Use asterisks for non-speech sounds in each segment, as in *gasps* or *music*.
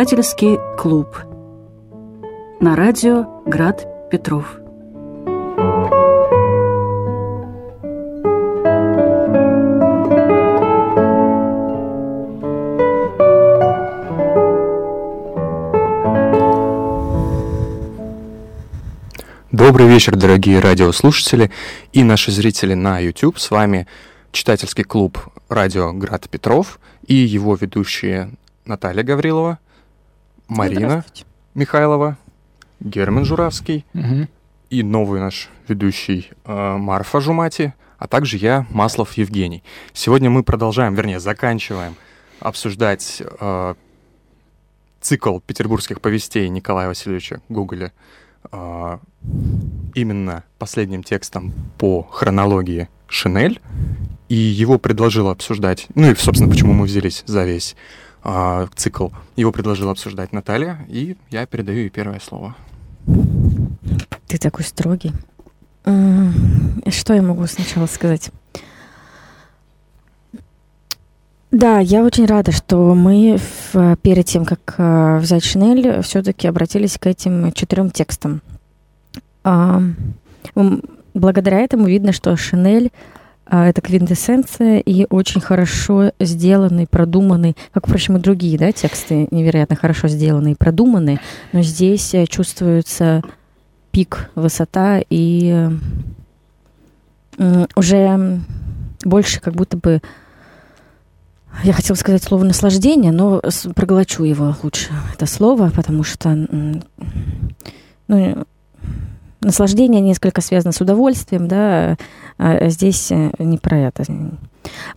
Читательский клуб. На радио Град Петров. Добрый вечер, дорогие радиослушатели и наши зрители на YouTube. С вами читательский клуб «Радио Град Петров» и его ведущие Наталья Гаврилова, Марина Михайлова, Герман Журавский Мгм. и новый наш ведущий э, Марфа Жумати, а также я, Маслов Евгений. Сегодня мы продолжаем, вернее, заканчиваем обсуждать э, цикл петербургских повестей Николая Васильевича Гоголя э, именно последним текстом по хронологии Шинель, и его предложила обсуждать, ну и, собственно, почему мы взялись за весь а, цикл, его предложила обсуждать Наталья, и я передаю ей первое слово. Ты такой строгий. М, Что я могу сначала сказать? Да, я очень рада, что мы в- перед тем, как э, взять Шинель, все-таки обратились к этим четырем текстам. А, Благодаря этому видно, что Шинель а, это квинтэссенция и очень хорошо сделанный, продуманный, как, впрочем, и другие да, тексты невероятно хорошо сделанные, продуманные, но здесь э, чувствуется пик, высота и уже больше как будто бы я хотела сказать слово наслаждение, но проглочу его лучше, это слово, потому что ну, наслаждение несколько связано с удовольствием, да, а здесь э, не про это.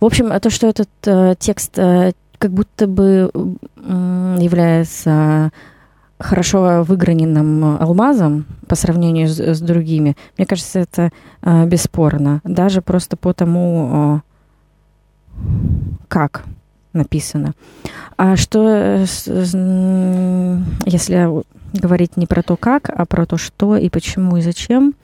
В общем, то, что этот э, текст э, как будто бы м, является хорошо выграненным алмазом по сравнению с, с другими, мне кажется, это э, бесспорно. Даже просто по тому, э, как написано. А что, э, м, если говорить не про то, как, а про то, что и почему и зачем,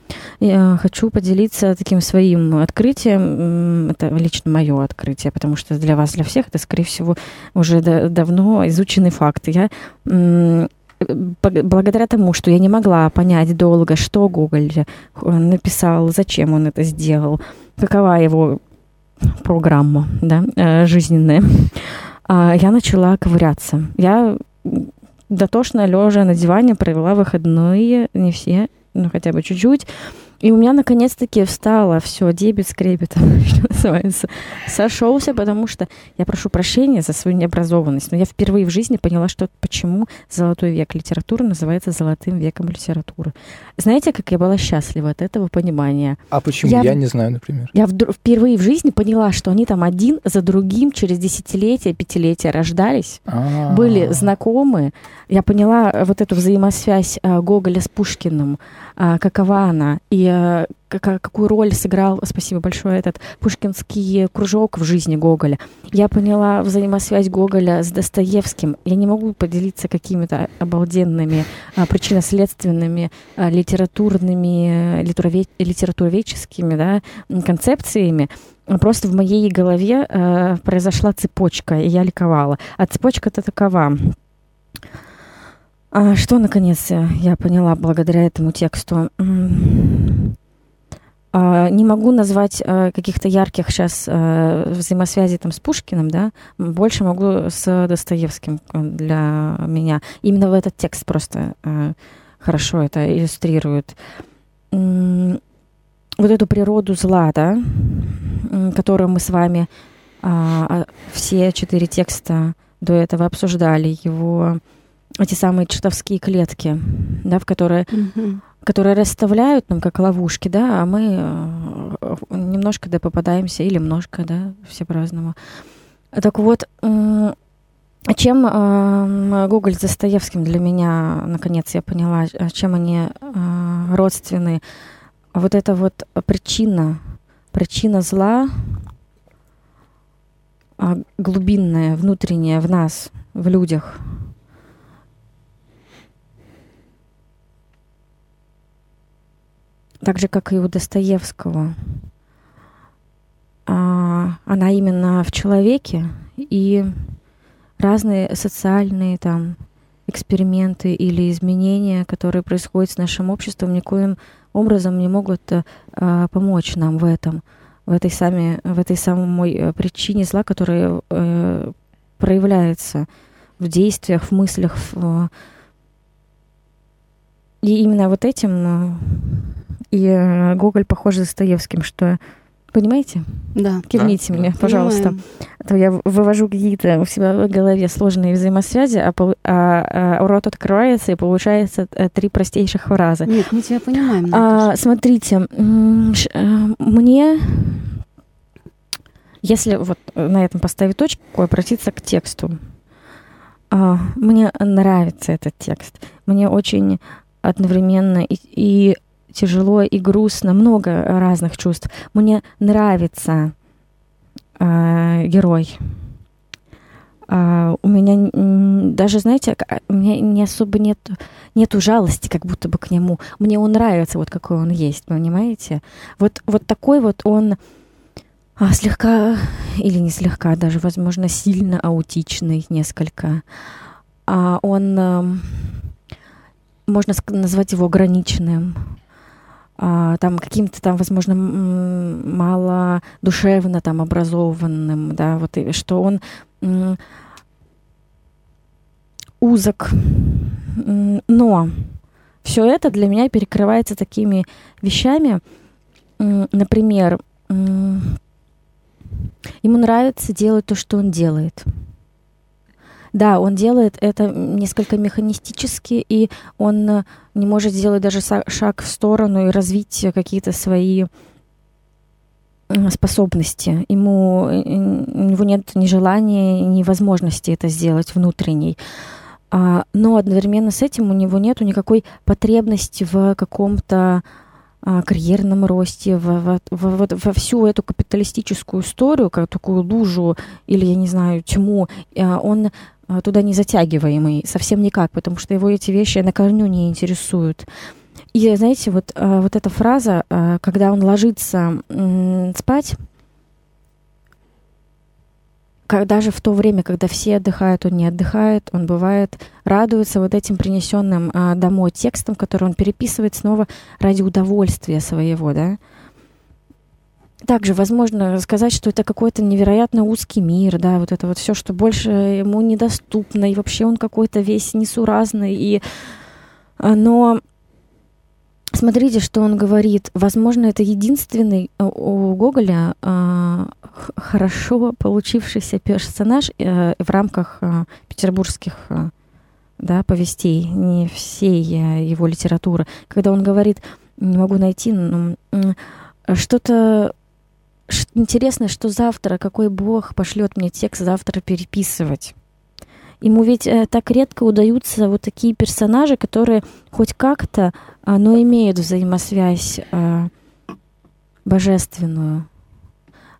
я хочу поделиться таким своим открытием. Это лично мое открытие, потому что для вас, для всех, это, скорее всего, уже да- давно изученный факт. Я б- благодаря тому, что я не могла понять долго, что Гоголь э, написал, зачем он это сделал, какова его программа да, э, жизненная, а, я начала ковыряться. Я дотошно лежа на диване провела выходные, не все, ну хотя бы чуть-чуть. И у меня наконец-таки встало все, дебет с крепетом, *laughs* что называется, сошелся, потому что я прошу прощения за свою необразованность, но я впервые в жизни поняла, что почему золотой век литературы называется золотым веком литературы. Знаете, как я была счастлива от этого понимания? А почему? Я Я, не знаю, например. Я вдруг впервые в жизни поняла, что они там один за другим через десятилетия, пятилетия рождались, А. были знакомы. Я поняла э, вот эту взаимосвязь э, Гоголя с Пушкиным, а, какова она, и э, какую роль сыграл, спасибо большое, этот пушкинский кружок в жизни Гоголя. Я поняла взаимосвязь Гоголя с Достоевским. Я не могу поделиться какими-то обалденными а, причинно-следственными, а, литературными, литерове- литературоведческими да, концепциями. Просто в моей голове э, произошла цепочка, и я ликовала. А цепочка-то такова. А что, наконец, э, я поняла благодаря этому тексту? А, Не могу назвать э, каких-то ярких сейчас взаимосвязей там с Пушкиным, да, больше могу с Достоевским э, для меня. Именно в этот текст просто э, хорошо это иллюстрирует. Вот эту природу зла, да, которую мы с вами а, а, все четыре текста до этого обсуждали, его эти самые чертовские клетки, да, в которые которые расставляют нам как ловушки, да, а мы э, немножко да попадаемся или немножко, да, все по-разному. Так вот, чем э, Гоголь с Достоевским для меня, наконец, я поняла, а чем они э, родственны. Вот это вот причина, причина зла, а, глубинная, внутренняя в нас, в людях, так же, как и у Достоевского, а, она именно в человеке, и разные социальные там эксперименты или изменения, которые происходят с нашим обществом, никоим образом не могут э, помочь нам в этом, в этой, сами, в этой самой э, причине зла, которая э, проявляется в действиях, в мыслях. В... И именно вот этим э, и э, Гоголь похож с Достоевским, что Понимаете? Да. Кивните да, мне, да. пожалуйста. Понимаем. А то я вывожу какие-то у себя в голове сложные взаимосвязи, а, а, а рот открывается, и получается э, три простейших фразы. Нет, мы тебя понимаем. А, смотрите, э, мне, если вот на этом поставить точку, обратиться к тексту. А, мне нравится этот текст. Мне очень одновременно и, и тяжело и грустно, много разных чувств. Мне нравится э, герой. Uh, у меня даже, знаете, у меня не особо нет нету жалости, как будто бы к нему. Мне он нравится, вот какой он есть, понимаете? Вот, вот такой вот он а, слегка, или не слегка, даже, возможно, сильно аутичный несколько. А он, а, можно назвать его ограниченным а, там каким-то там, возможно, мало душевно там образованным, да, вот и что он узок, но все это для меня перекрывается такими вещами, например, ему нравится делать то, что он делает. Да, он делает это несколько механистически, и он э, не может сделать даже шаг в сторону и развить какие-то свои способности. Ему, э, у него нет ни желания, ни возможности это сделать внутренней. А, но одновременно с этим у него нет никакой потребности в каком-то а, карьерном росте, во, во, во, во всю эту капиталистическую историю, как такую лужу или, я не знаю, тьму, а, он туда не затягиваемый, совсем никак, потому что его эти вещи на корню не интересуют. И знаете, вот, а, вот эта фраза, а, когда он ложится спать, даже в то время, когда все отдыхают, он не отдыхает, он бывает радуется вот этим принесенным домой текстом, который он переписывает снова ради удовольствия своего, да также возможно сказать, что это какой-то невероятно узкий мир, да, вот это вот все, что больше ему недоступно, и вообще он какой-то весь несуразный, и... А, но смотрите, что он говорит. Возможно, это единственный э, у Гоголя э, хорошо получившийся персонаж э, в рамках э, петербургских э, да, повестей, не всей э, его литературы, когда он говорит, не могу найти, но что-то интересно, что завтра какой бог пошлет мне текст завтра переписывать. Ему ведь э, так редко удаются вот такие персонажи, которые хоть как-то, э, но имеют взаимосвязь э, божественную.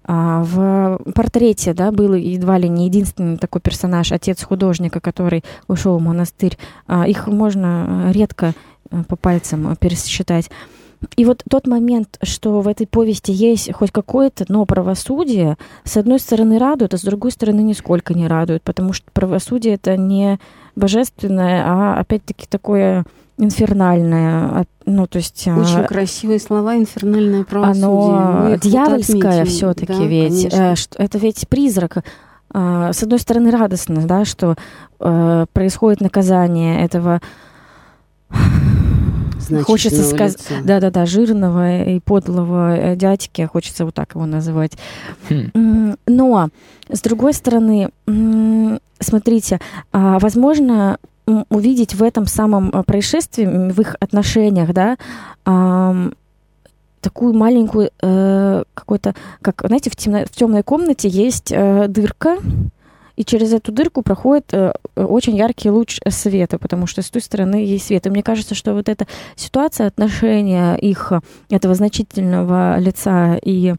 А в портрете, да, был едва ли не единственный такой персонаж, отец художника, который ушел в монастырь. А их можно э, редко э, по пальцам пересчитать. И вот тот момент, что в этой повести есть хоть какое-то, но правосудие, с одной стороны радует, а с другой стороны нисколько не радует, потому что правосудие это не божественное, а опять-таки такое инфернальное, ну то есть а, очень а, красивые слова инфернальное правосудие. Оно дьявольское все-таки да, ведь. Э, это ведь призрак. А, с одной стороны радостно, да, что э, происходит наказание этого хочется сказать, да-да-да, жирного и подлого э, дядьки, хочется вот так его называть. Хм. Но, с другой стороны, смотрите, а, возможно, увидеть в этом самом э, происшествии, в их отношениях, да, такую маленькую э, какой-то, как, знаете, в, темно, в темной комнате есть э, дырка, и через эту дырку проходит э, очень яркий луч света, потому что с той стороны есть свет. И мне кажется, что вот эта ситуация, отношения их, этого значительного лица и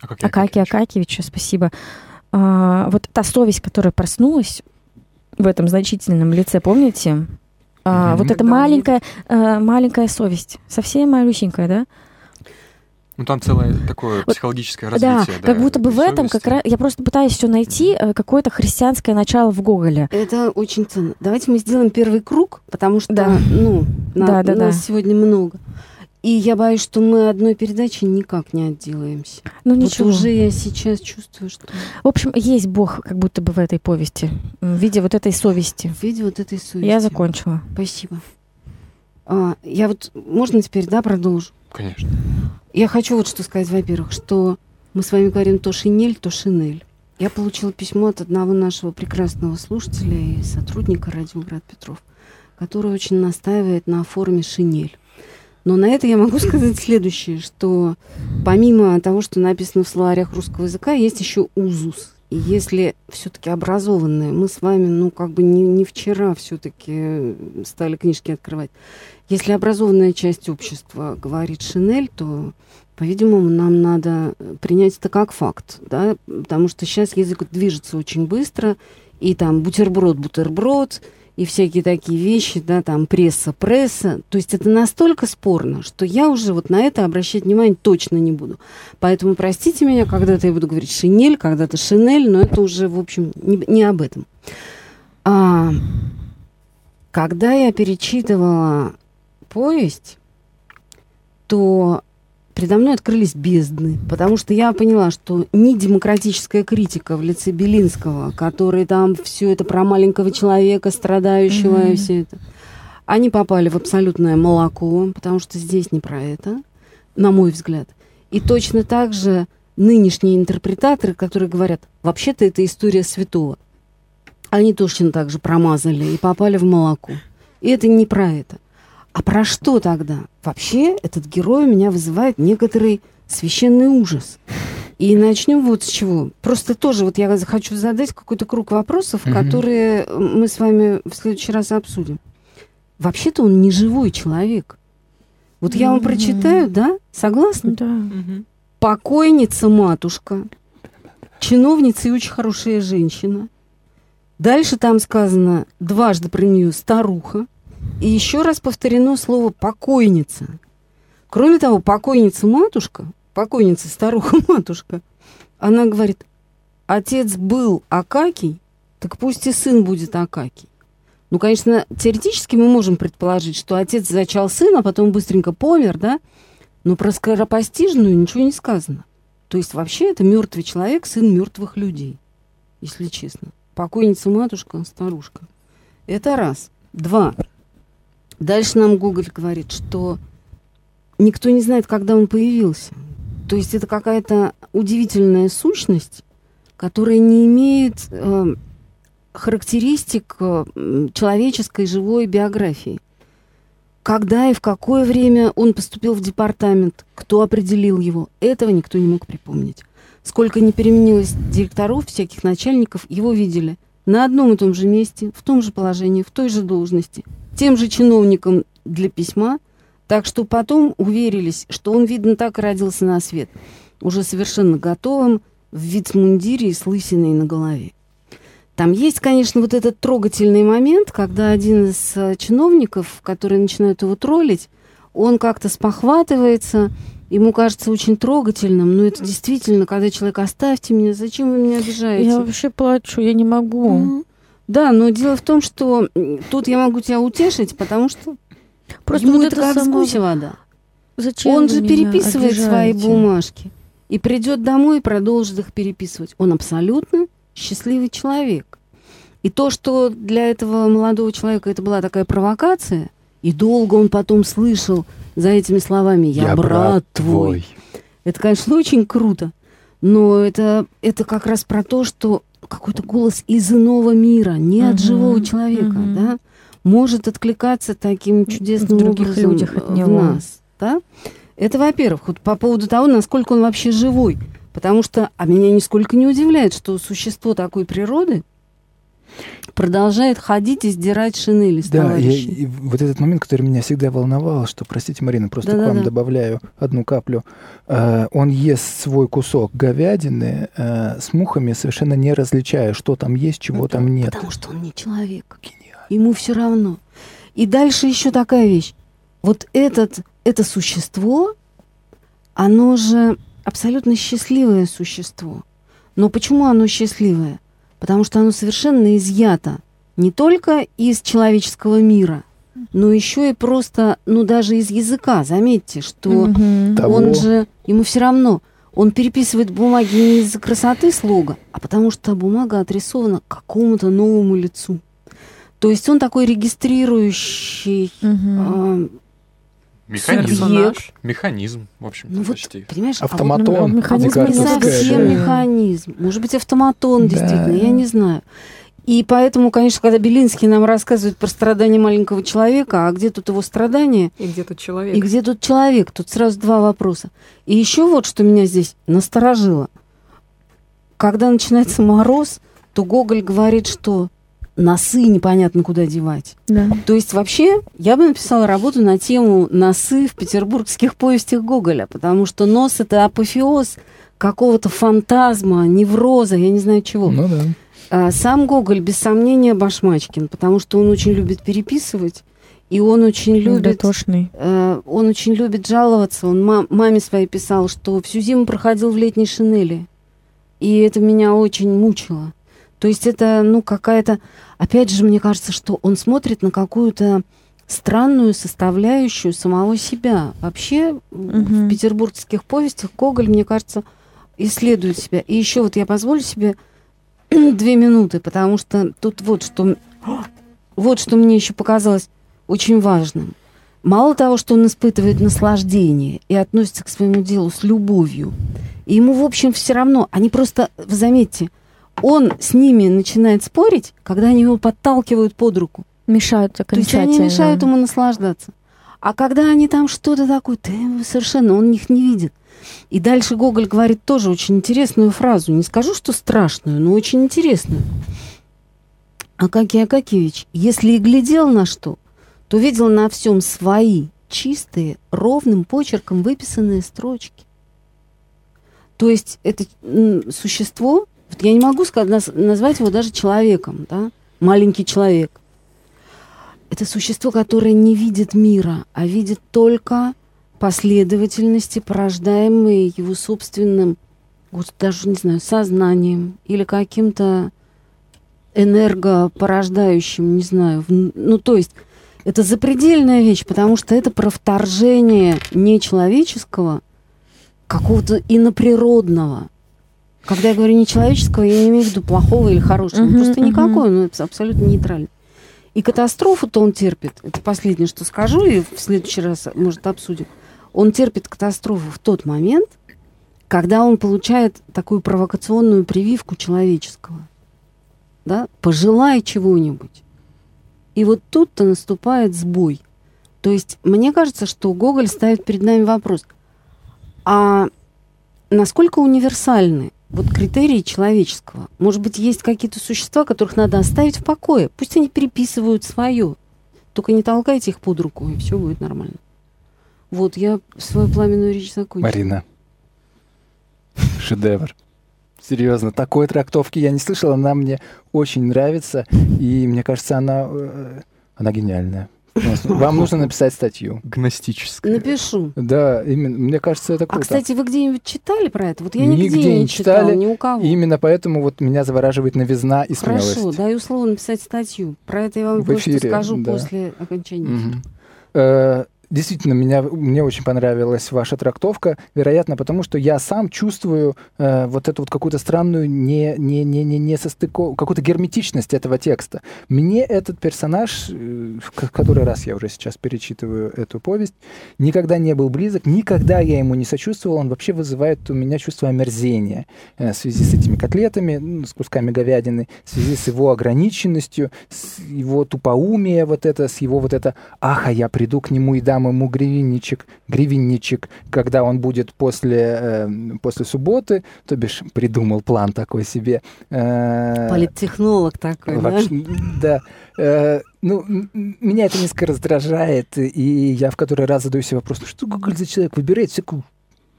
Акакия, Акакия Акакевича, спасибо, а, вот та совесть, которая проснулась в этом значительном лице, помните? А, mm-hmm. Вот эта маленькая, а, маленькая совесть, совсем малюсенькая, да? Ну там целое такое психологическое развитие. Да, как будто бы в этом как раз... Я просто пытаюсь все найти, э, какое-то христианское начало в Гоголе. Это очень ценно. Давайте мы сделаем первый круг, потому что, да. ну, на, да, да, нас да. сегодня много. И я боюсь, что мы одной передачи никак не отделаемся. Ну ничего. Вот уже я сейчас чувствую, что... В общем, есть Бог как будто бы в этой повести, в виде вот этой совести. В виде вот этой совести. Я закончила. Спасибо. А, я вот... Можно теперь, да, продолжу? Конечно. Я хочу вот что сказать, во-первых, что мы с вами говорим то шинель, то шинель. Я получила письмо от одного нашего прекрасного слушателя и сотрудника радио Град Петров, который очень настаивает на форме шинель. Но на это я могу *laughs* сказать следующее, что помимо того, что написано в словарях русского языка, есть еще узус. И если все-таки образованные, мы с вами, ну, как бы не, не вчера все-таки стали книжки открывать. Если образованная часть общества говорит Шинель, то, по-видимому, нам надо принять это как факт, да, потому что сейчас язык движется очень быстро, и там бутерброд-бутерброд, и всякие такие вещи, да, там пресса-пресса. То есть это настолько спорно, что я уже вот на это обращать внимание точно не буду. Поэтому простите меня, когда-то я буду говорить шинель, когда-то шинель, но это уже, в общем, не, не об этом. А, когда я перечитывала повесть, то предо мной открылись бездны, потому что я поняла, что ни демократическая критика в лице Белинского, который там все это про маленького человека, страдающего mm-hmm. и все это, они попали в абсолютное молоко, потому что здесь не про это, на мой взгляд. И точно так же нынешние интерпретаторы, которые говорят, вообще-то это история святого, они точно так же промазали и попали в молоко. И это не про это. А про что тогда? Вообще этот герой у меня вызывает некоторый священный ужас. И начнем вот с чего. Просто тоже вот я хочу задать какой-то круг вопросов, mm-hmm. которые мы с вами в следующий раз обсудим. Вообще-то он не живой человек. Вот mm-hmm. я вам прочитаю, да? Согласны? Да. Mm-hmm. Покойница матушка, чиновница и очень хорошая женщина. Дальше там сказано дважды про нее старуха. И еще раз повторено слово «покойница». Кроме того, покойница-матушка, покойница-старуха-матушка, она говорит, отец был Акакий, так пусть и сын будет Акакий. Ну, конечно, теоретически мы можем предположить, что отец зачал сына, а потом быстренько помер, да? Но про скоропостижную ничего не сказано. То есть вообще это мертвый человек, сын мертвых людей, если честно. Покойница матушка, старушка. Это раз. Два. Дальше нам Гоголь говорит, что никто не знает, когда он появился. То есть это какая-то удивительная сущность, которая не имеет э, характеристик э, человеческой живой биографии. Когда и в какое время он поступил в департамент, кто определил его, этого никто не мог припомнить. Сколько не переменилось директоров, всяких начальников, его видели на одном и том же месте, в том же положении, в той же должности – тем же чиновникам для письма, так что потом уверились, что он, видно, так родился на свет, уже совершенно готовым, в вицмундире и с лысиной на голове. Там есть, конечно, вот этот трогательный момент, когда один из э, чиновников, которые начинают его троллить, он как-то спохватывается, ему кажется очень трогательным, но это действительно, когда человек «оставьте меня, зачем вы меня обижаете?» Я вообще плачу, я не могу. Mm-hmm. Да, но дело в том, что тут я могу тебя утешить, потому что Просто ему вот это, как само... с вода. Зачем Он же переписывает обижаете? свои бумажки и придет домой и продолжит их переписывать. Он абсолютно счастливый человек. И то, что для этого молодого человека это была такая провокация, и долго он потом слышал за этими словами «Я, Я брат, брат твой», это, конечно, очень круто. Но это, это как раз про то, что какой-то голос из иного мира, не uh-huh, от живого человека, uh-huh. да, может откликаться таким чудесным в образом людях от него. в нас, да. Это, во-первых, вот по поводу того, насколько он вообще живой. Потому что, а меня нисколько не удивляет, что существо такой природы, продолжает ходить и сдирать шинели с Да, я, и вот этот момент, который меня всегда волновал, что, простите, Марина, просто да, к вам да. добавляю одну каплю. Э, он ест свой кусок говядины э, с мухами, совершенно не различая, что там есть, чего ну, там нет. Потому что он не человек. Гениально. Ему все равно. И дальше еще такая вещь. Вот этот, это существо, оно же абсолютно счастливое существо. Но почему оно счастливое? Потому что оно совершенно изъято не только из человеческого мира, но еще и просто, ну даже из языка. Заметьте, что mm-hmm. он же, ему все равно, он переписывает бумаги не из-за красоты слога, а потому что бумага отрисована какому-то новому лицу. То есть он такой регистрирующий mm-hmm. э, Механизм. Субъект. Механизм, в общем ну, почти. Вот, понимаешь, автоматон. А вот, ну, механизм не совсем механизм. Может быть, автоматон, действительно, да. я не знаю. И поэтому, конечно, когда Белинский нам рассказывает про страдания маленького человека, а где тут его страдания? И где тут человек? И где тут человек? Тут сразу два вопроса. И еще вот, что меня здесь насторожило. Когда начинается мороз, то Гоголь говорит, что носы непонятно куда девать. Да. То есть вообще я бы написала работу на тему носы в петербургских повестях Гоголя, потому что нос это апофеоз какого-то фантазма, невроза, я не знаю чего. Ну да. А, сам Гоголь, без сомнения, башмачкин, потому что он очень любит переписывать, и он очень любит... Дотошный. Э, он очень любит жаловаться. Он мам, маме своей писал, что всю зиму проходил в летней шинели. И это меня очень мучило. То есть это, ну, какая-то... Опять же, мне кажется, что он смотрит на какую-то странную составляющую самого себя. Вообще угу. в петербургских повестях Гоголь, мне кажется, исследует себя. И еще вот я позволю себе *clears throat* две минуты, потому что тут вот что, *gasps* вот что мне еще показалось очень важным. Мало того, что он испытывает наслаждение и относится к своему делу с любовью, и ему, в общем, все равно, они просто, вы заметьте, он с ними начинает спорить, когда они его подталкивают под руку. Мешают окончательно. То есть они мешают ему наслаждаться. А когда они там что-то такое, ты совершенно, он их не видит. И дальше Гоголь говорит тоже очень интересную фразу. Не скажу, что страшную, но очень интересную. Акакий Акакевич, если и глядел на что, то видел на всем свои, чистые, ровным почерком выписанные строчки. То есть это существо, вот я не могу сказать, назвать его даже человеком, да, маленький человек. Это существо, которое не видит мира, а видит только последовательности, порождаемые его собственным, вот даже, не знаю, сознанием или каким-то энергопорождающим, не знаю. Ну, то есть это запредельная вещь, потому что это про вторжение нечеловеческого, какого-то иноприродного. Когда я говорю нечеловеческого, я не имею в виду плохого или хорошего. Uh-huh, просто uh-huh. никакой, но это абсолютно нейтрально. И катастрофу-то он терпит. Это последнее, что скажу, и в следующий раз, может, обсудим он терпит катастрофу в тот момент, когда он получает такую провокационную прививку человеческого. Да? Пожелай чего-нибудь. И вот тут-то наступает сбой. То есть мне кажется, что Гоголь ставит перед нами вопрос, а насколько универсальны вот критерии человеческого? Может быть, есть какие-то существа, которых надо оставить в покое? Пусть они переписывают свое. Только не толкайте их под руку, и все будет нормально. Вот, я свою пламенную речь закончила. Марина. Шедевр. Серьезно, такой трактовки я не слышала, она мне очень нравится, и мне кажется, она, э, она гениальная. Вам нужно написать статью. Гностическая. Напишу. Да, именно. Мне кажется, это а, круто. А, кстати, вы где-нибудь читали про это? Вот я нигде, нигде не, не читали, читала, ни у кого. Именно поэтому вот меня завораживает новизна и смелость. Хорошо, даю слово написать статью. Про это я вам кое-что скажу да. после окончания. Угу. Действительно, меня, мне очень понравилась ваша трактовка, вероятно, потому что я сам чувствую э, вот эту вот какую-то странную не, не, не, не, не состыковку, какую-то герметичность этого текста. Мне этот персонаж, э, в который раз я уже сейчас перечитываю эту повесть, никогда не был близок, никогда я ему не сочувствовал, он вообще вызывает у меня чувство омерзения э, в связи с этими котлетами, ну, с кусками говядины, в связи с его ограниченностью, с его тупоумие вот это, с его вот это «ах, а я приду к нему и дам дам ему гривенничек, гривенничек, когда он будет после, э, после субботы, то бишь придумал план такой себе. Э, Политтехнолог такой, вообще, да? Да. Э, ну, меня это несколько раздражает, и я в который раз задаю себе вопрос, ну что Google за человек выбирает всякую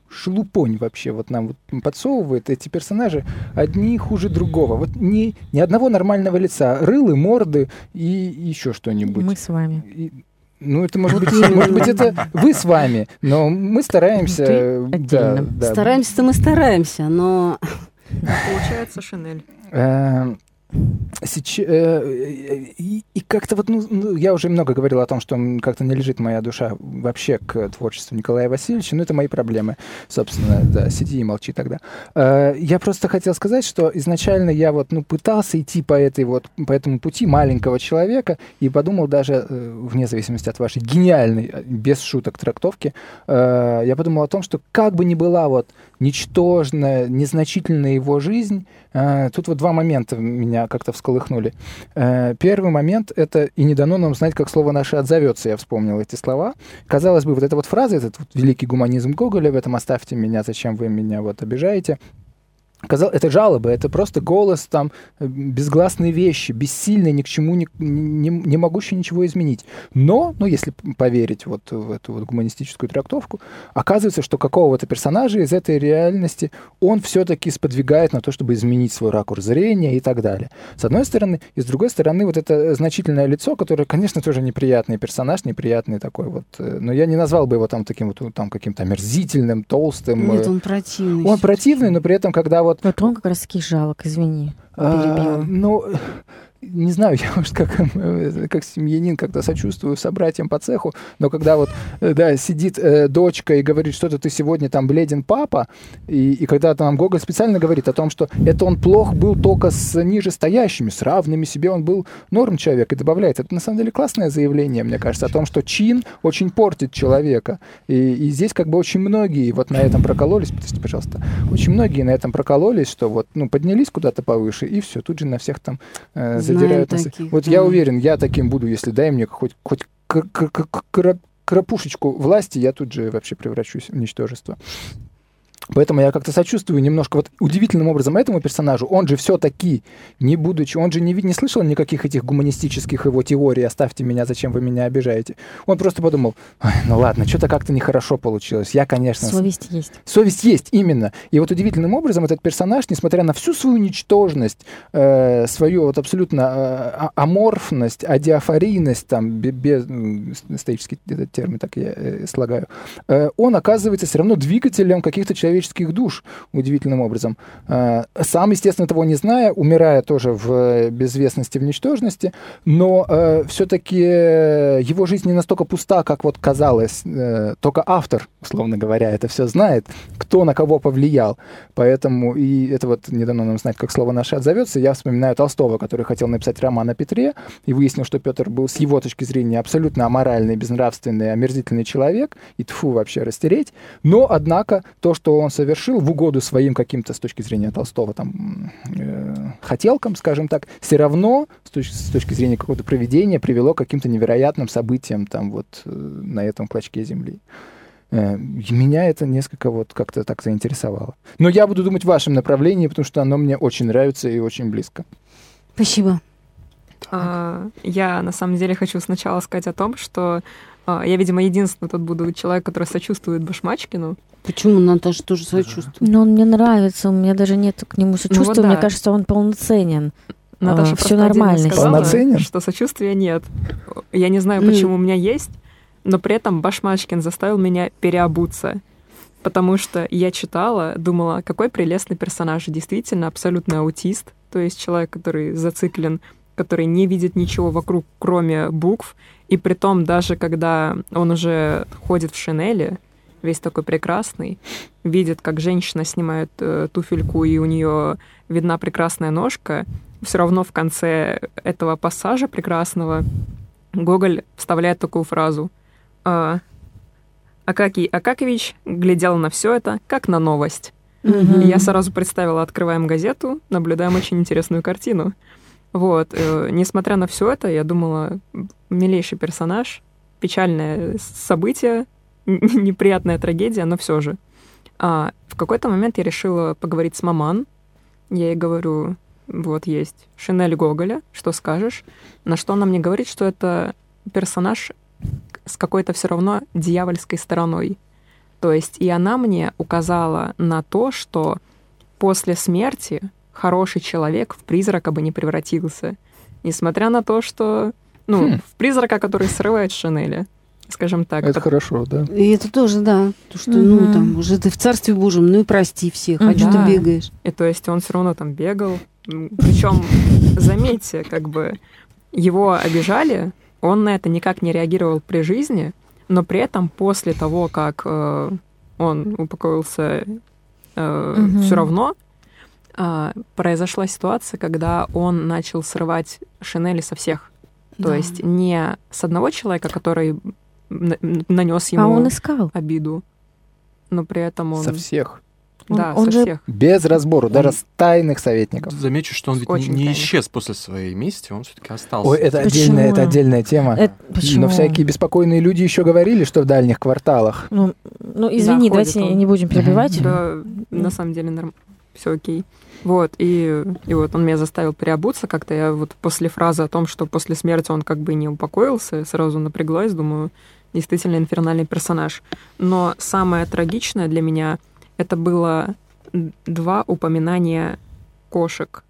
шелупонь вообще вот нам вот подсовывает эти персонажи одни хуже другого. Вот ни, ни одного нормального лица. Рылы, морды и еще что-нибудь. Мы с вами. И, Ну, это может быть, может быть, это вы с вами, но мы стараемся. Да, да. Стараемся-то мы стараемся, но Получается Шинель. Сейчас, э, и, и как-то вот, ну, ну, я уже много говорил о том, что как-то не лежит моя душа вообще к творчеству Николая Васильевича, но это мои проблемы, собственно, да, сиди и молчи тогда. Э, я просто хотел сказать, что изначально я вот, ну, пытался идти по этой вот, по этому пути маленького человека и подумал даже, э, вне зависимости от вашей гениальной, без шуток, трактовки, я подумал о том, что как бы ни была вот ничтожная, незначительная его жизнь, тут вот два момента меня как-то всколыхнули. Э, первый момент — это «и не дано нам знать, как слово наше отзовется». Я вспомнил эти слова. Казалось бы, вот эта вот фраза, этот вот великий гуманизм Гоголя в этом «оставьте меня, зачем вы меня вот обижаете», Казал, это жалобы, это просто голос, там, безгласные вещи, бессильные, ни к чему не, не, не могущие ничего изменить. Но, ну, если поверить вот в эту вот гуманистическую трактовку, оказывается, что какого-то персонажа из этой реальности он все-таки сподвигает на то, чтобы изменить свой ракурс зрения и так далее. С одной стороны. И с другой стороны, вот это значительное лицо, которое, конечно, тоже неприятный персонаж, неприятный такой вот. Э, но я не назвал бы его там таким вот там каким-то омерзительным, толстым. Нет, он противный. Он противный, но при этом, когда вот... Вот он как раз таки жалок, извини. А, ну, не знаю, *laughs* я, может, как, э, как семьянин как-то сочувствую собратьям по цеху, но когда вот, э, да, сидит э, дочка и говорит, что-то ты сегодня там бледен папа, и, и когда там Гоголь специально говорит о том, что это он плох был только с нижестоящими, с равными себе он был норм человек, и добавляет, это на самом деле классное заявление, мне кажется, о том, что чин очень портит человека. И, и здесь как бы очень многие вот на этом прокололись, подождите, пожалуйста, очень многие на этом прокололись, что вот, ну, поднялись куда-то повыше, и все, тут же на всех там э, задирают. Таких, вот да. я уверен, я таким буду, если дай мне хоть, хоть крапушечку власти, я тут же вообще превращусь в ничтожество. Поэтому я как-то сочувствую немножко вот удивительным образом этому персонажу. Он же все-таки, не будучи, он же не, не слышал никаких этих гуманистических его теорий «оставьте меня, зачем вы меня обижаете». Он просто подумал, ну ладно, что-то как-то нехорошо получилось. Я, конечно... Совесть есть. Совесть есть, именно. И вот удивительным образом этот персонаж, несмотря на всю свою ничтожность, э, свою вот абсолютно э, а, аморфность, адиафорийность, там, без, исторический этот термин так я э, слагаю, э, он оказывается все равно двигателем каких-то человеческих человеческих душ удивительным образом. А, сам, естественно, того не зная, умирая тоже в э, безвестности, в ничтожности, но э, все-таки его жизнь не настолько пуста, как вот казалось. Э, только автор, условно говоря, это все знает, кто на кого повлиял. Поэтому, и это вот не дано нам знать, как слово наше отзовется, я вспоминаю Толстого, который хотел написать роман о Петре, и выяснил, что Петр был с его точки зрения абсолютно аморальный, безнравственный, омерзительный человек, и тфу вообще растереть. Но, однако, то, что он он совершил в угоду своим каким-то, с точки зрения Толстого, там, э, хотелкам, скажем так, все равно с точки, с точки зрения какого-то проведения привело к каким-то невероятным событиям там вот э, на этом клочке земли. Э, меня это несколько вот как-то так заинтересовало. Но я буду думать в вашем направлении, потому что оно мне очень нравится и очень близко. Спасибо. А, я на самом деле хочу сначала сказать о том, что я, видимо, единственный тут буду человек, который сочувствует Башмачкину. Почему Наташа тоже сочувствует? Но он мне нравится, у меня даже нет к нему сочувствия, ну, вот да. мне кажется, он полноценен. Наташа а, все нормально. Сказала, Полноценен? что сочувствия нет. Я не знаю, почему mm. у меня есть, но при этом Башмачкин заставил меня переобуться. Потому что я читала, думала, какой прелестный персонаж. Действительно, абсолютно аутист. То есть человек, который зациклен, который не видит ничего вокруг, кроме букв, и при том, даже когда он уже ходит в шинели, весь такой прекрасный, видит, как женщина снимает э, туфельку, и у нее видна прекрасная ножка, все равно в конце этого пассажа прекрасного Гоголь вставляет такую фразу. А, Акакий Акакович глядел на все это как на новость. Mm-hmm. И я сразу представила, открываем газету, наблюдаем очень интересную картину. Вот, э, несмотря на все это, я думала, милейший персонаж, печальное событие, *laughs* неприятная трагедия, но все же. А в какой-то момент я решила поговорить с маман. Я ей говорю, вот есть Шинель Гоголя, что скажешь? На что она мне говорит, что это персонаж с какой-то все равно дьявольской стороной. То есть и она мне указала на то, что после смерти хороший человек в призрака бы не превратился. Несмотря на то, что Ну, хм. в призрака, который срывает Шинели скажем так. Это хорошо, да. И это тоже, да. То, что, mm-hmm. ну, там, уже ты в Царстве Божьем, ну и прости всех, mm-hmm. а что ты бегаешь? И то есть он все равно там бегал. Причем, заметьте, как бы его обижали, он на это никак не реагировал при жизни, но при этом после того, как э, он упокоился, э, mm-hmm. все равно произошла ситуация, когда он начал срывать шинели со всех. То да. есть не с одного человека, который нанес ему а он искал. обиду. Но при этом он... Со всех. Да, он, он со же... всех. Без разбору, он... даже с тайных советников. Замечу, что он ведь Очень не тайных. исчез после своей мести, он все-таки остался. Ой, это отдельная, это отдельная тема. Это, почему? Но всякие беспокойные люди еще говорили, что в дальних кварталах. Ну, ну извини, да, давайте он. не будем перебивать. Да, на самом деле норм... все окей. Вот, и, и вот он меня заставил переобуться как-то. Я вот после фразы о том, что после смерти он как бы не упокоился, сразу напряглась, думаю, действительно инфернальный персонаж. Но самое трагичное для меня это было два упоминания кошек.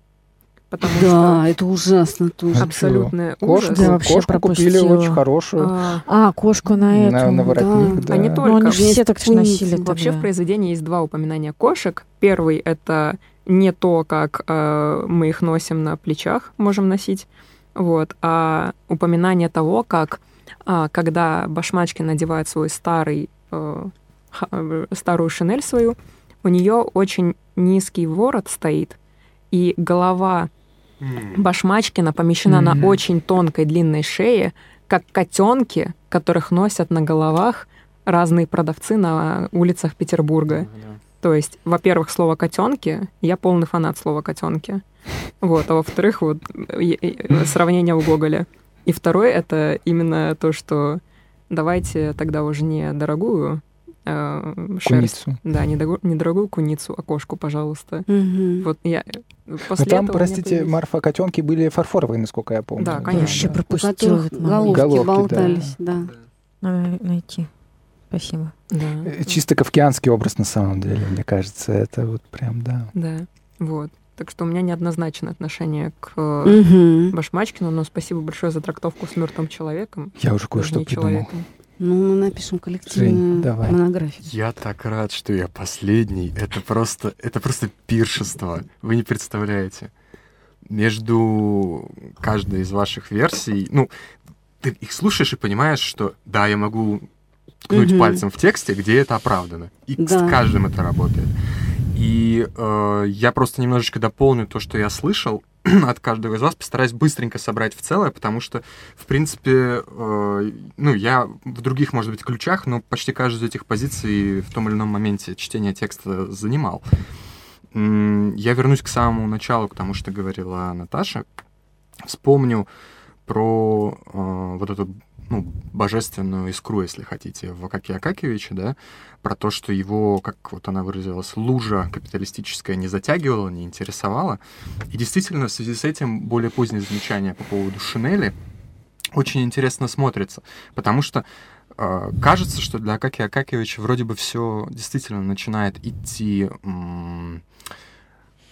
Потому да, что это ужасно тоже. Абсолютно кошку, ужас. Да, вообще кошку пропустила. купили очень хорошую. А, а кошку на эту. На, на воротник, да. да. А не только. Но они все так носили. Вообще в произведении есть два упоминания кошек. Первый — это не то, как э, мы их носим на плечах, можем носить, вот, а упоминание того, как а, когда Башмачкин надевает свой старый, э, старую шинель свою, у нее очень низкий ворот стоит, и голова Башмачкина помещена mm-hmm. на очень тонкой длинной шее, как котенки, которых носят на головах разные продавцы на улицах Петербурга. Mm-hmm. То есть, во-первых, слово котенки, я полный фанат слова котенки. Вот, а во-вторых, вот сравнение у Гоголя. И второе — это именно то, что давайте тогда уже не дорогую э, шерсть. Куницу. Да, не, дорогую, не дорогую куницу, а кошку, пожалуйста. Угу. Вот я... После Но там, простите, появились... Марфа, котенки были фарфоровые, насколько я помню. Да, конечно. Вообще пропустил. Головки, головки болтались, да. да. Надо найти. Спасибо. Да. Э, чисто кавкианский образ на самом деле, мне кажется. Это вот прям, да. Да, вот. Так что у меня неоднозначное отношение к угу. Башмачкину, но спасибо большое за трактовку с мертвым человеком. Я уже кое-что придумал. Ну, мы напишем коллективную Жень, давай. монографию. Я так рад, что я последний. Это просто, это просто пиршество. Вы не представляете. Между каждой из ваших версий, ну, ты их слушаешь и понимаешь, что да, я могу ткнуть угу. пальцем в тексте, где это оправдано. И да. с каждым это работает. И э, я просто немножечко дополню то, что я слышал *clears throat* от каждого из вас, постараюсь быстренько собрать в целое, потому что, в принципе, э, ну, я в других, может быть, ключах, но почти каждую из этих позиций в том или ином моменте чтения текста занимал. Я вернусь к самому началу, к тому, что говорила Наташа. Вспомню про э, вот эту ну, божественную искру, если хотите, в Акаке Акакевиче, да, про то, что его, как вот она выразилась, лужа капиталистическая не затягивала, не интересовала. И действительно, в связи с этим более позднее замечание по поводу Шинели очень интересно смотрится, потому что э, кажется, что для Акаки Акакевича вроде бы все действительно начинает идти... М-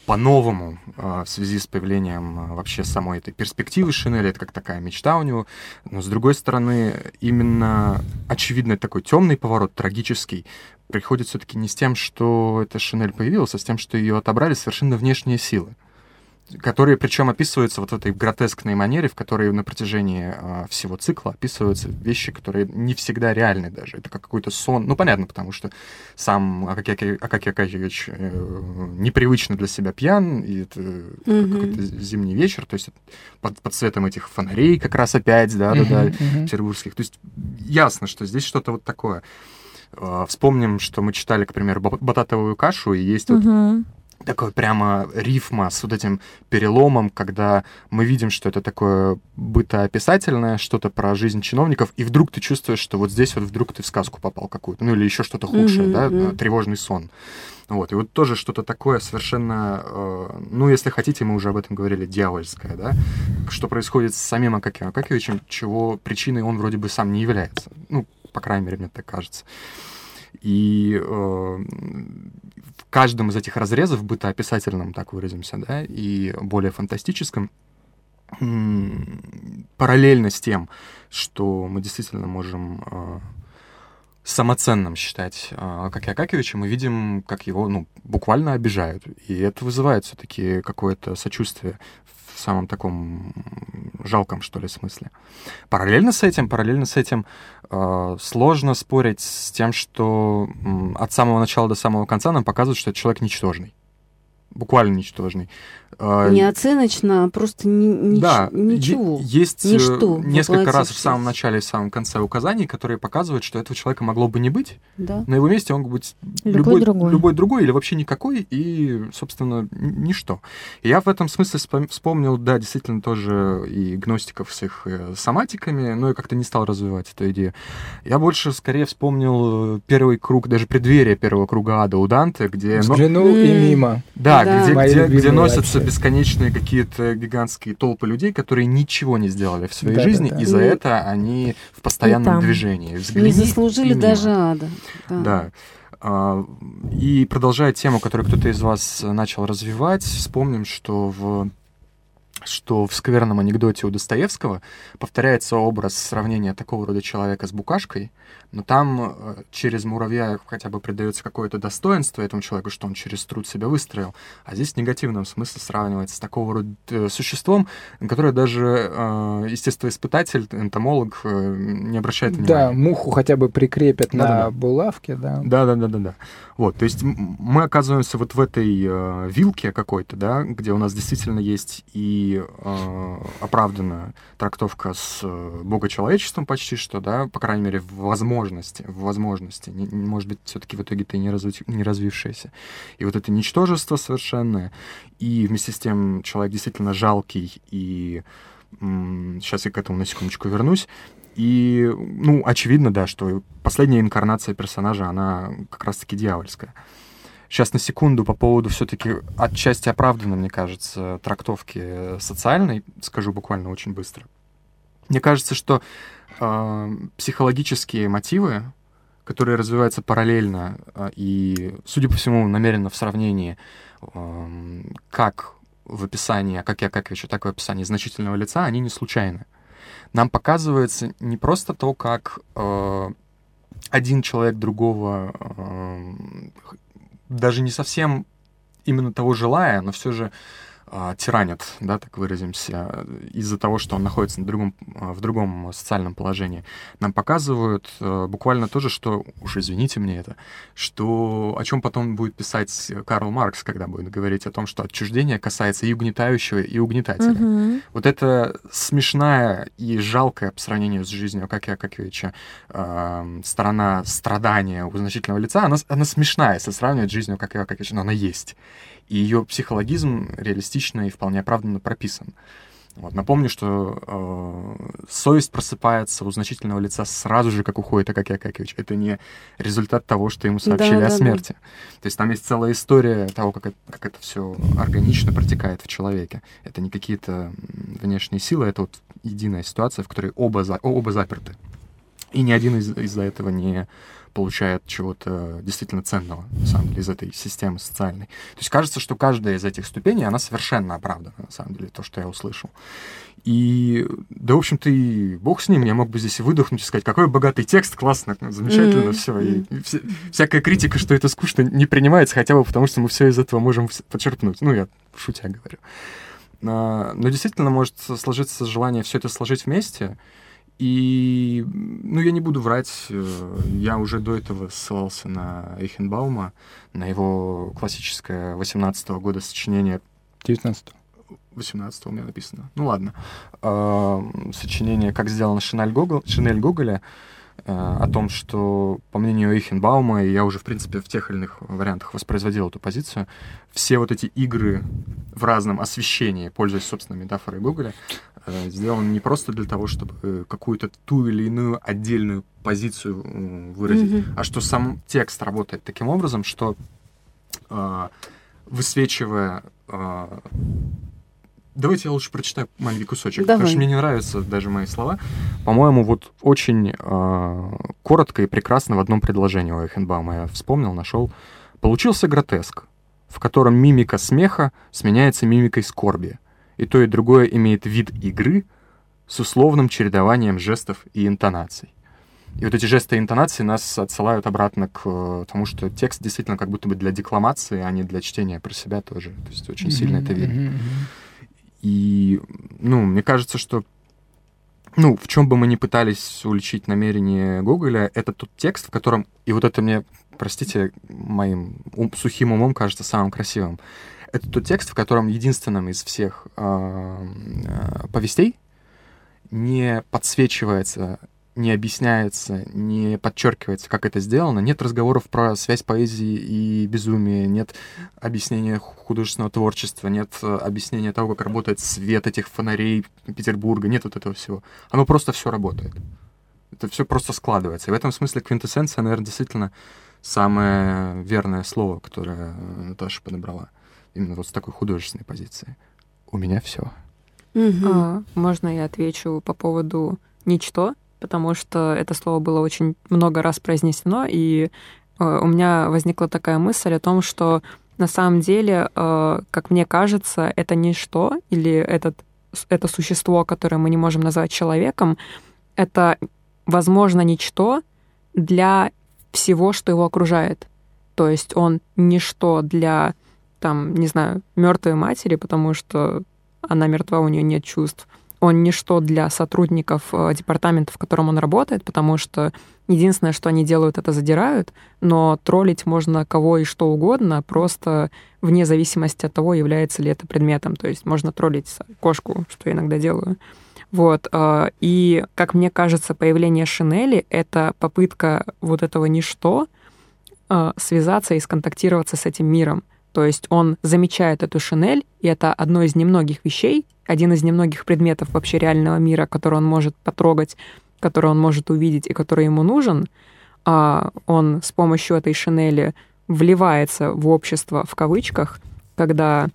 по-новому а, в связи с появлением а, вообще самой этой перспективы Шинели. Это как такая мечта у него. Но, с другой стороны, именно очевидно такой темный поворот, трагический, приходит все-таки не с тем, что эта Шинель появилась, а с тем, что ее отобрали совершенно внешние силы которые причем описываются вот в этой гротескной манере, в которой на протяжении э, всего цикла описываются вещи, которые не всегда реальны даже. Это как какой-то сон. Ну, понятно, потому что сам Акакий Акакевич э, непривычно для себя пьян, и это mm-hmm. какой-то зимний вечер, то есть под, под светом этих фонарей как раз опять, да, mm-hmm. да, да, mm-hmm. петербургских. То есть ясно, что здесь что-то вот такое. Э, вспомним, что мы читали, к примеру, бататовую кашу, и есть mm-hmm. вот такой прямо рифма с вот этим переломом, когда мы видим, что это такое бытоописательное, что-то про жизнь чиновников, и вдруг ты чувствуешь, что вот здесь вот вдруг ты в сказку попал какую-то, ну или еще что-то худшее, mm-hmm, да, тревожный сон. Вот, и вот тоже что-то такое совершенно, э, ну, если хотите, мы уже об этом говорили, дьявольское, да, что происходит с самим Акакием Акакевичем, чего причиной он вроде бы сам не является. Ну, по крайней мере, мне так кажется. И э, каждом из этих разрезов, бытоописательном, так выразимся, да, и более фантастическом, параллельно с тем, что мы действительно можем э, самоценным считать э, как Акакевича, мы видим, как его ну, буквально обижают. И это вызывает все-таки какое-то сочувствие в самом таком жалком, что ли, смысле. Параллельно с этим, параллельно с этим э, сложно спорить с тем, что от самого начала до самого конца нам показывают, что это человек ничтожный буквально ничтожный. А, не оценочно, а просто ни, да, ничего. Есть э, Ничто несколько раз в самом начале и в самом конце указаний, которые показывают, что этого человека могло бы не быть. Да. На его месте он мог быть любой, любой, другой. любой другой или вообще никакой, и, собственно, ничто. И я в этом смысле вспомнил, да, действительно, тоже и гностиков с их э, соматиками, но я как-то не стал развивать эту идею. Я больше, скорее, вспомнил э, первый круг, даже преддверие первого круга ада у Данте, где... Взглянул но... и мимо. Да, да. где, где, где носятся бесконечные какие-то гигантские толпы людей, которые ничего не сделали в своей да, жизни, да, да. и за это они в постоянном движении. Взгляни, не заслужили даже ада. Да. да. А, и продолжая тему, которую кто-то из вас начал развивать, вспомним, что в что в скверном анекдоте у Достоевского повторяется образ сравнения такого рода человека с букашкой, но там э, через муравья хотя бы придается какое-то достоинство этому человеку, что он через труд себя выстроил, а здесь в негативном смысле сравнивается с такого рода э, существом, на которое даже э, естествоиспытатель, энтомолог э, не обращает внимания. Да, муху хотя бы прикрепят да, на да, булавке, да. Да-да-да-да-да. Вот, то есть мы оказываемся вот в этой э, вилке какой-то, да, где у нас действительно есть и э, оправданная трактовка с э, богочеловечеством почти что, да, по крайней мере, в возможности, в возможности, не, может быть, все-таки в итоге-то и не, разви, не развившееся. И вот это ничтожество совершенное, и вместе с тем человек действительно жалкий, и сейчас я к этому на секундочку вернусь, и, ну, очевидно, да, что последняя инкарнация персонажа, она как раз-таки дьявольская. Сейчас на секунду по поводу все-таки отчасти оправданной, мне кажется, трактовки социальной, скажу буквально очень быстро. Мне кажется, что э, психологические мотивы, которые развиваются параллельно э, и, судя по всему, намеренно в сравнении, э, как в описании, как я, как еще, так и в описании значительного лица, они не случайны нам показывается не просто то, как э, один человек другого, э, даже не совсем именно того желая, но все же тиранят, да, так выразимся, из-за того, что он находится на другом, а, в другом социальном положении, нам показывают э, буквально то же, что, уж извините мне это, что о чем потом будет писать Карл Маркс, когда будет говорить о том, что отчуждение касается и угнетающего, и угнетателя. Угу. Вот это смешная и жалкая по сравнению с жизнью как я, как Акакевича э, сторона страдания у значительного лица, она, она смешная, если сравнивать с жизнью как я, как Акакевича, но она есть и ее психологизм реалистично и вполне оправданно прописан. Вот. Напомню, что э, совесть просыпается у значительного лица сразу же, как уходит Акакий Акакевич. Это не результат того, что ему сообщили да, о да, смерти. Да. То есть там есть целая история того, как это, как это все органично протекает в человеке. Это не какие-то внешние силы, это вот единая ситуация, в которой оба, за, оба заперты. И ни один из, из-за этого не получает чего-то действительно ценного, на самом деле, из этой системы социальной. То есть кажется, что каждая из этих ступеней, она совершенно оправдана, на самом деле, то, что я услышал. И, да, в общем-то, и бог с ним, я мог бы здесь выдохнуть и сказать, какой богатый текст, классно, замечательно, mm-hmm. все. И, и вся, всякая критика, что это скучно, не принимается, хотя бы потому, что мы все из этого можем подчеркнуть. Ну, я шутя говорю. А, но действительно может сложиться желание все это сложить вместе, и, ну, я не буду врать, э, я уже до этого ссылался на Эйхенбаума, на его классическое 18 -го года сочинение. 19 18 у меня написано. Ну ладно. Сочинение «Как сделана Шинель, Гогол, Шинель Гоголя» о том, что, по мнению Эйхенбаума, и я уже, в принципе, в тех или иных вариантах воспроизводил эту позицию, все вот эти игры в разном освещении, пользуясь, собственно, метафорой Гоголя, Э, сделан не просто для того, чтобы какую-то ту или иную отдельную позицию выразить, mm-hmm. а что сам текст работает таким образом, что э, высвечивая... Давайте я лучше прочитаю маленький кусочек, Давай. потому что мне не нравятся даже мои слова. По-моему, вот очень э, коротко и прекрасно в одном предложении у Эхенбаума я вспомнил, нашел. Получился гротеск, в котором мимика смеха сменяется мимикой скорби и то и другое имеет вид игры с условным чередованием жестов и интонаций. И вот эти жесты и интонации нас отсылают обратно к э, тому, что текст действительно как будто бы для декламации, а не для чтения про себя тоже. То есть очень сильно это видно. И, ну, мне кажется, что ну, в чем бы мы ни пытались уличить намерение Гоголя, это тот текст, в котором, и вот это мне, простите, моим ум, сухим умом кажется самым красивым, это тот текст, в котором единственным из всех э, э, повестей не подсвечивается не объясняется, не подчеркивается, как это сделано. Нет разговоров про связь поэзии и безумия, нет объяснения художественного творчества, нет э, объяснения того, как работает свет этих фонарей Петербурга, нет вот этого всего. Оно просто все работает. Это все просто складывается. И в этом смысле квинтэссенция, наверное, действительно самое верное слово, которое Наташа подобрала. Именно вот с такой художественной позиции. У меня все. Угу. А, можно я отвечу по поводу ничто? Потому что это слово было очень много раз произнесено, и э, у меня возникла такая мысль о том, что на самом деле, э, как мне кажется, это ничто или этот, это существо, которое мы не можем назвать человеком, это, возможно, ничто для всего, что его окружает. То есть он ничто для, там, не знаю, мертвой матери, потому что она мертва, у нее нет чувств он ничто для сотрудников э, департамента, в котором он работает, потому что единственное, что они делают, это задирают, но троллить можно кого и что угодно, просто вне зависимости от того, является ли это предметом. То есть можно троллить кошку, что я иногда делаю. Вот. Э, и, как мне кажется, появление Шинели — это попытка вот этого ничто э, связаться и сконтактироваться с этим миром. То есть он замечает эту шинель, и это одно из немногих вещей, один из немногих предметов вообще реального мира, который он может потрогать, который он может увидеть и который ему нужен, а он с помощью этой шинели вливается в общество в кавычках, когда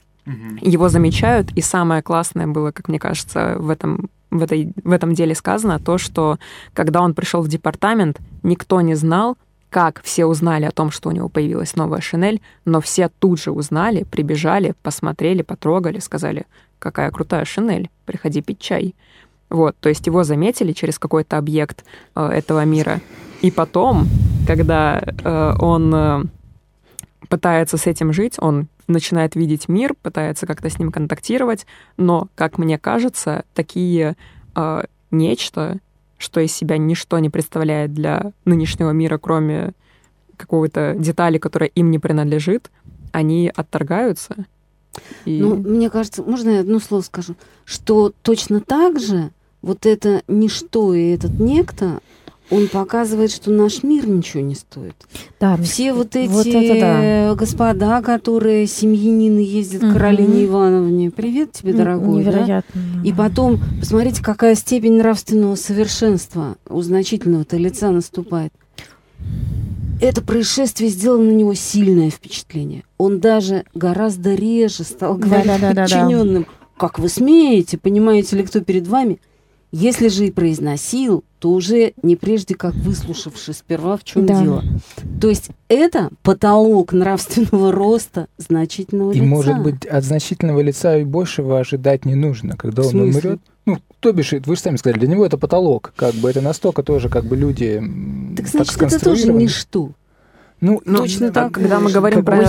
его замечают, и самое классное было, как мне кажется, в этом в, этой, в этом деле сказано то, что когда он пришел в департамент, никто не знал, как все узнали о том, что у него появилась новая шинель, но все тут же узнали, прибежали, посмотрели, потрогали, сказали, какая крутая шинель, приходи пить чай. Вот, то есть его заметили через какой-то объект э, этого мира. И потом, когда э, он э, пытается с этим жить, он начинает видеть мир, пытается как-то с ним контактировать, но, как мне кажется, такие э, нечто, что из себя ничто не представляет для нынешнего мира, кроме какого-то детали, которая им не принадлежит, они отторгаются. И... Ну, мне кажется, можно я одно слово скажу, что точно так же вот это ничто и этот некто, он показывает, что наш мир ничего не стоит. Да, все вот эти вот это да. господа, которые семьянины ездят угу. к Каролине Ивановне. Привет тебе, дорогой. Невероятно. Да? И потом, посмотрите, какая степень нравственного совершенства у значительного-то лица наступает это происшествие сделало на него сильное впечатление. Он даже гораздо реже стал говорить да, да, да, подчиненным, да, да. как вы смеете, понимаете ли, кто перед вами. Если же и произносил, то уже не прежде как выслушавши сперва, в чем да. дело. То есть это потолок нравственного роста значительного и, лица. И, может быть, от значительного лица и большего ожидать не нужно. Когда он умрет, ну, то бишь, вы же сами сказали, для него это потолок, как бы это настолько тоже, как бы люди Так значит, так это тоже ничто. Ну, ну точно так. Когда мы говорим про,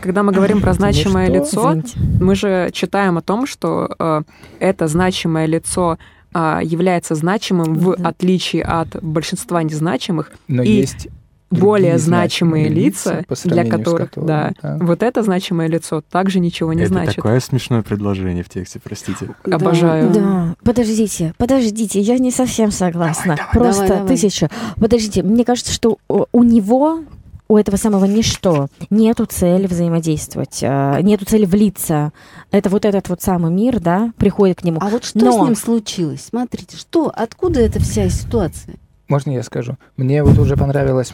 когда мы говорим про значимое лицо, мы же читаем о том, что э, это значимое лицо является значимым в отличие от большинства незначимых. Но и есть более значимые лица, для которых, которым, да, да, вот это значимое лицо также ничего не это значит. Это такое смешное предложение в тексте, простите. Да, Обожаю. Да, подождите, подождите, я не совсем согласна. Давай, давай, Просто давай, давай. тысяча. Подождите, мне кажется, что у него у этого самого ничто нету цели взаимодействовать, э, нету цели влиться. Это вот этот вот самый мир, да, приходит к нему. А вот что Но... с ним случилось? Смотрите, что, откуда эта вся ситуация? Можно я скажу? Мне вот уже понравилось,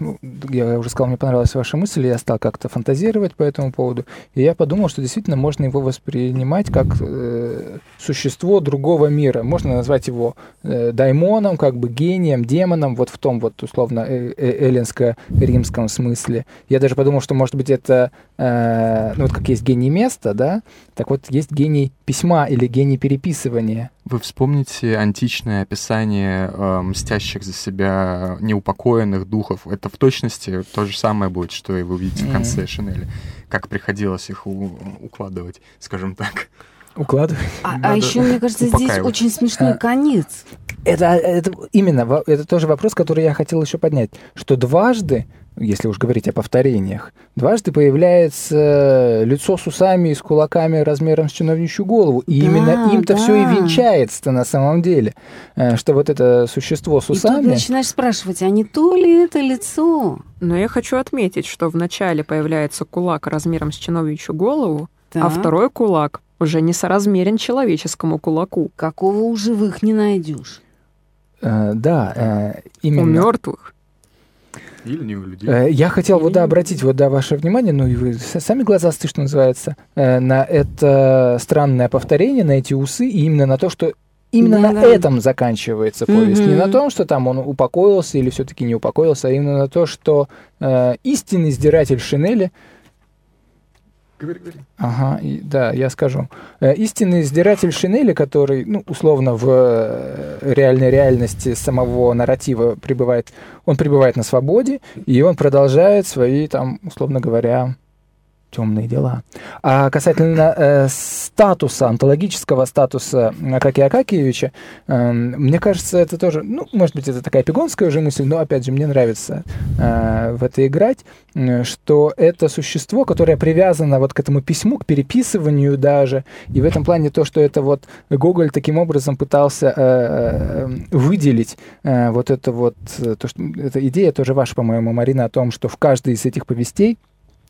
я уже сказал, мне понравилась ваша мысль, я стал как-то фантазировать по этому поводу, и я подумал, что действительно можно его воспринимать как э, существо другого мира. Можно назвать его э, даймоном, как бы гением, демоном, вот в том вот условно э, э, эллинско-римском смысле. Я даже подумал, что может быть это, э, ну вот как есть гений места, да, так вот есть гений письма или гений переписывания. Вы вспомните античное описание э, мстящих за себя неупокоенных духов. Это в точности то же самое будет, что и вы увидите в конце mm-hmm. Шинели. Как приходилось их у- укладывать, скажем так. Укладывать. А, а еще, мне кажется, здесь очень смешной а, конец. Это, это именно, это тоже вопрос, который я хотел еще поднять, что дважды если уж говорить о повторениях, дважды появляется лицо с усами и с кулаками размером с чиновничью голову. И да, именно им-то да. все и венчается на самом деле, э, что вот это существо с усами... И тут начинаешь спрашивать, а не то ли это лицо? Но я хочу отметить, что вначале появляется кулак размером с чиновничью голову, да. а второй кулак уже не соразмерен человеческому кулаку. Какого у живых не найдешь. Э, да, э, именно. У мертвых или не у людей. Э, я хотел вот, да, обратить вот, да, ваше внимание, ну и вы сами глазастые, что называется, э, на это странное повторение, на эти усы, и именно на то, что именно да, на да. этом заканчивается повесть. Mm-hmm. Не на том, что там он упокоился или все-таки не упокоился, а именно на то, что э, истинный сдиратель шинели Говори, говори. Ага, и, да, я скажу. Э, истинный издиратель Шинели, который, ну, условно, в э, реальной реальности самого нарратива пребывает, он пребывает на свободе, и он продолжает свои, там, условно говоря, темные дела. А касательно э, статуса, антологического статуса Акакия Акакиевича, э, мне кажется, это тоже, ну, может быть, это такая пигонская уже мысль, но, опять же, мне нравится э, в это играть, э, что это существо, которое привязано вот к этому письму, к переписыванию даже, и в этом плане то, что это вот Гоголь таким образом пытался э, э выделить э, вот это вот, э, то, что, эта идея тоже ваша, по-моему, Марина, о том, что в каждой из этих повестей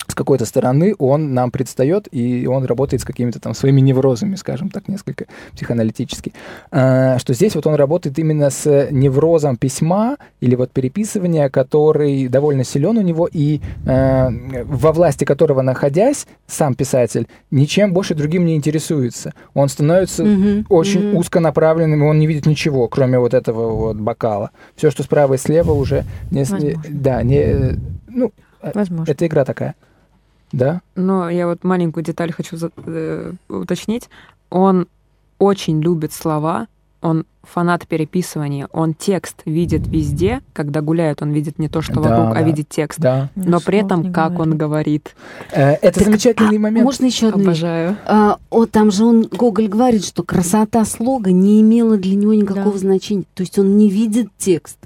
с какой-то стороны он нам предстает, и он работает с какими-то там своими неврозами, скажем так, несколько психоаналитически. А, что здесь вот он работает именно с неврозом письма или вот переписывания, который довольно силен у него, и а, во власти которого находясь, сам писатель ничем больше другим не интересуется. Он становится mm-hmm. очень mm-hmm. узконаправленным, и он не видит ничего, кроме вот этого вот бокала. Все, что справа и слева уже не, да, не, ну, Возможно. это игра такая. Да? Но я вот маленькую деталь хочу э, уточнить. Он очень любит слова, он фанат переписывания, он текст видит везде, когда гуляет, он видит не то, что да, вокруг, а да, а видит текст. Да. Но при этом, как говорит. он говорит. Э, это так, замечательный а, момент. Можно еще одну Обожаю. А, о, там же он, Гоголь говорит, что красота слога не имела для него никакого да. значения. То есть он не видит текст.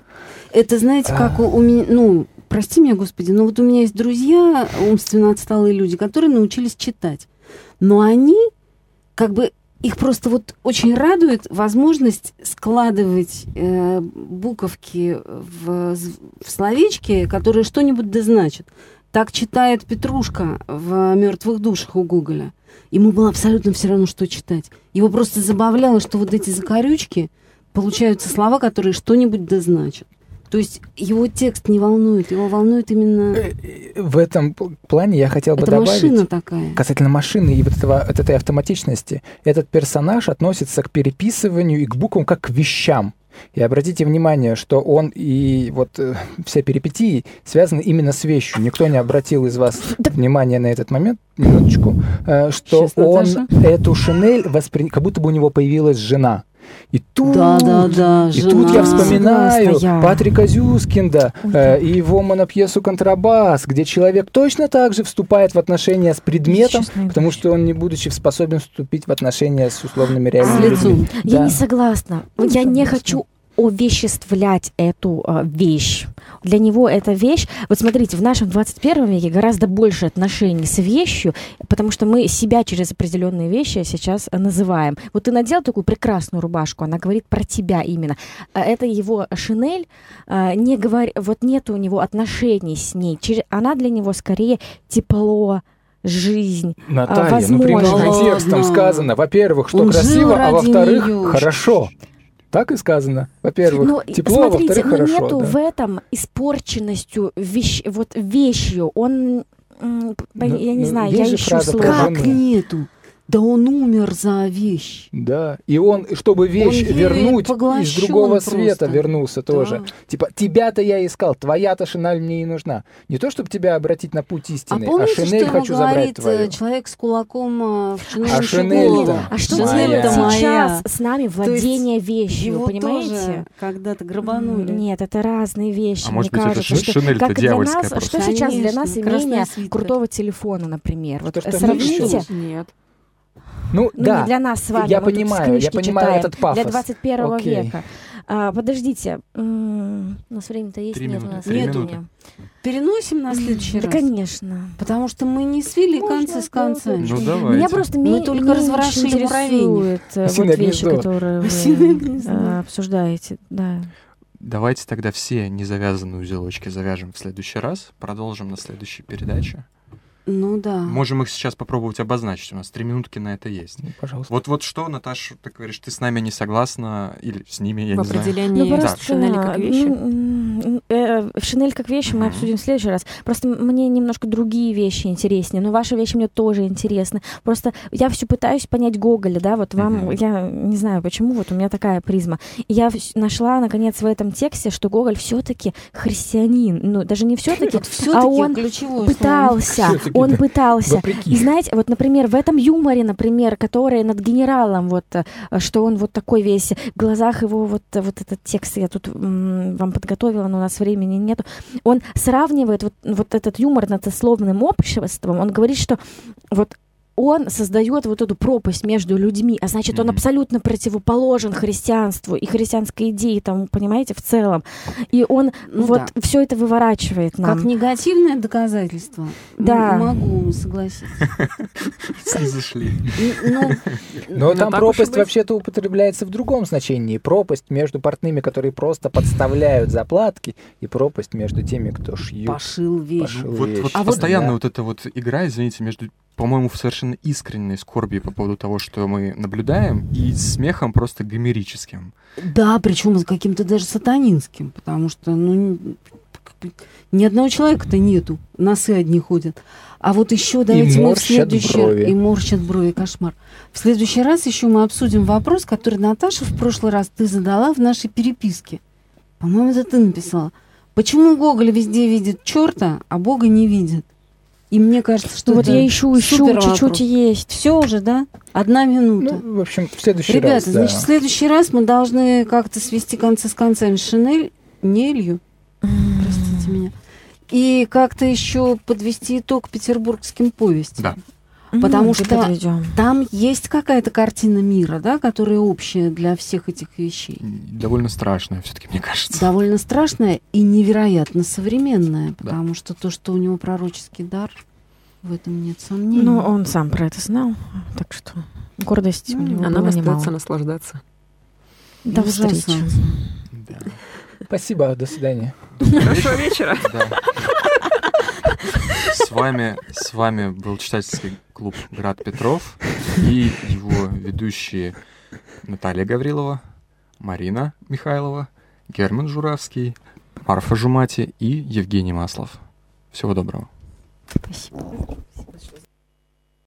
Это, знаете, как у, у меня, ну, прости меня, Господи, но вот у меня есть друзья, умственно отсталые люди, которые научились читать. Но они, как бы, их просто вот очень радует возможность складывать э, буковки в, в словечки, которые что-нибудь да значат. Так читает Петрушка в «Мертвых душах» у Гоголя. Ему было абсолютно все равно, что читать. Его просто забавляло, что вот эти закорючки получаются слова, которые что-нибудь да значат. То есть его текст не волнует, его волнует именно... Э, э, в этом плане я хотел бы Это добавить... машина такая. Касательно машины и вот, этого, вот этой автоматичности. Этот персонаж относится к переписыванию и к буквам как к вещам. И обратите внимание, что он и вот э, все перипетии связаны именно с вещью. Никто не обратил из вас внимания на этот момент, минуточку, э, что Сейчас, он Наташа. эту шинель воспри... как будто бы у него появилась жена. И тут, да, да, да, и тут я вспоминаю Патрика Зюскинда э, и его монопьесу «Контрабас», где человек точно так же вступает в отношения с предметом, потому что он, не будучи способен вступить в отношения с условными реальными людьми. Я да. не согласна. Я не хочу овеществлять эту э, вещь. Для него эта вещь... Вот смотрите, в нашем 21 веке гораздо больше отношений с вещью, потому что мы себя через определенные вещи сейчас называем. Вот ты надел такую прекрасную рубашку, она говорит про тебя именно. А это его шинель, э, не говор... вот нет у него отношений с ней. Она для него скорее тепло, жизнь, Наталья, ну прямым текстом сказано, во-первых, что Он красиво, а во-вторых, хорошо. Так и сказано. Во-первых, ну, тепло, смотрите, во-вторых, ну, хорошо. нету да. в этом испорченностью вещь, вот вещью. Он, ну, я не ну, знаю, я ищу слово. Как нету? Да он умер за вещь. Да, и он, чтобы вещь он вернуть, из другого просто. света вернулся да. тоже. Типа, тебя-то я искал, твоя-то шинель мне и нужна. Не то, чтобы тебя обратить на путь истины, а, помните, а шинель что хочу забрать твою. человек с кулаком э, в шинель а шинель А что делает сейчас с нами владение вещью, понимаете? когда-то грабанули. Нет, это разные вещи. А может быть, кажется, это шинель как для нас, Что сейчас для нас имение крутого телефона, например? Вот сравните. Нет. Ну, ну да. не для нас с вами. Я понимаю, я понимаю читаем, этот пафос. Для 21 okay. века. А, подождите, у нас время-то есть? Три нет, минуты. у нас Три нет. Минуты. Переносим на следующий да, раз. конечно. Потому что мы не свели Можно, концы с концами. Ну, давайте. Меня просто мы только разворошили муравейник. Э, вот вещи, которые вы э, обсуждаете. Да. Давайте тогда все незавязанные узелочки завяжем в следующий раз. Продолжим на следующей передаче. Ну да. Можем их сейчас попробовать обозначить. У нас три минутки на это есть. Ну, пожалуйста. Вот, вот что, Наташа, ты говоришь, ты с нами не согласна или с ними, я в не знаю. В определении ну, просто, шинели как вещи? Э, шинель как вещи мы обсудим в следующий раз. Просто мне немножко другие вещи интереснее, но ваши вещи мне тоже интересны. Просто я все пытаюсь понять Гоголя, да, вот вам, я не знаю почему, вот у меня такая призма. И я нашла, наконец, в этом тексте, что Гоголь все-таки христианин. Ну, даже не все-таки, а он пытался *laughs* он пытался. Вопреки. И знаете, вот, например, в этом юморе, например, который над генералом, вот, э, что он вот такой весь, в глазах его вот, вот этот текст я тут вам подготовила, но у нас времени нету, он сравнивает вот, вот этот юмор над сословным обществом, он говорит, что вот он создает вот эту пропасть между людьми, а значит, mm-hmm. он абсолютно противоположен христианству и христианской идее, там, понимаете, в целом. И он ну, вот да. все это выворачивает нам. Как негативное доказательство. Да. Могу согласиться. Зашли. Ну, Но там пропасть вообще-то употребляется в другом значении. Пропасть между портными, которые просто подставляют заплатки, и пропасть между теми, кто шьют. Пошил вещь. Вот постоянно вот эта вот игра, извините, между по-моему, в совершенно искренней скорби по поводу того, что мы наблюдаем, и смехом просто гомерическим. Да, причем каким-то даже сатанинским, потому что, ну, ни одного человека-то нету, носы одни ходят. А вот еще давайте и мы в следующий брови. и морщат брови, кошмар. В следующий раз еще мы обсудим вопрос, который Наташа в прошлый раз ты задала в нашей переписке. По-моему, это ты написала. Почему Гоголь везде видит черта, а Бога не видит? И мне кажется, что ну, вот я ищу, ищу, чуть-чуть есть. Все уже, да? Одна минута. Ну, в общем, в следующий Ребята, раз. Ребята, значит, в следующий раз мы должны как-то свести концы с концами. Шинель, Нелью, простите меня. И как-то еще подвести итог петербургским повестям. Да. Потому что подведем. там есть какая-то картина мира, да, которая общая для всех этих вещей. Довольно страшная, все-таки, мне кажется. Довольно страшная и невероятно современная, потому да. что то, что у него пророческий дар, в этом нет сомнений. Ну, он сам про это знал, так что гордость ну, у него А нам остается наслаждаться. До встречи. Да. Спасибо, до свидания. Хорошего вечера. С вами, с вами был читательский клуб «Град Петров» и его ведущие Наталья Гаврилова, Марина Михайлова, Герман Журавский, Марфа Жумати и Евгений Маслов. Всего доброго. Спасибо.